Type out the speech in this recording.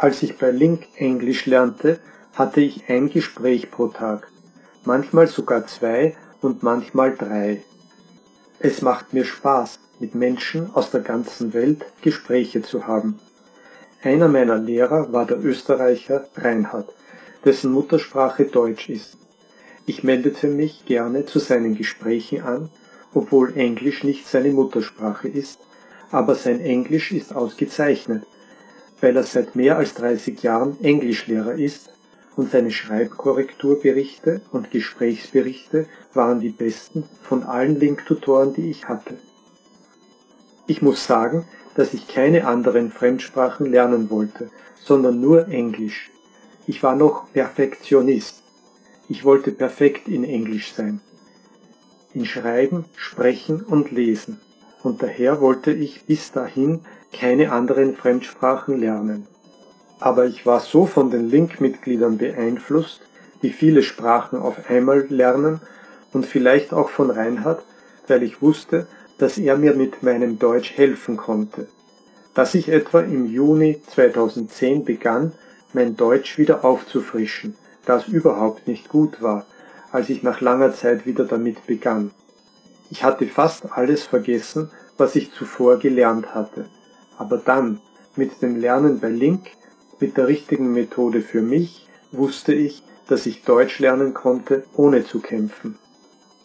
Als ich bei Link Englisch lernte, hatte ich ein Gespräch pro Tag, manchmal sogar zwei und manchmal drei. Es macht mir Spaß, mit Menschen aus der ganzen Welt Gespräche zu haben. Einer meiner Lehrer war der Österreicher Reinhard, dessen Muttersprache Deutsch ist. Ich meldete mich gerne zu seinen Gesprächen an, obwohl Englisch nicht seine Muttersprache ist, aber sein Englisch ist ausgezeichnet weil er seit mehr als 30 Jahren Englischlehrer ist und seine Schreibkorrekturberichte und Gesprächsberichte waren die besten von allen Link-Tutoren, die ich hatte. Ich muss sagen, dass ich keine anderen Fremdsprachen lernen wollte, sondern nur Englisch. Ich war noch Perfektionist. Ich wollte perfekt in Englisch sein. In Schreiben, Sprechen und Lesen. Und daher wollte ich bis dahin keine anderen Fremdsprachen lernen. Aber ich war so von den Link-Mitgliedern beeinflusst, die viele Sprachen auf einmal lernen und vielleicht auch von Reinhard, weil ich wusste, dass er mir mit meinem Deutsch helfen konnte. Dass ich etwa im Juni 2010 begann, mein Deutsch wieder aufzufrischen, das überhaupt nicht gut war, als ich nach langer Zeit wieder damit begann. Ich hatte fast alles vergessen, was ich zuvor gelernt hatte. Aber dann, mit dem Lernen bei Link, mit der richtigen Methode für mich, wusste ich, dass ich Deutsch lernen konnte, ohne zu kämpfen.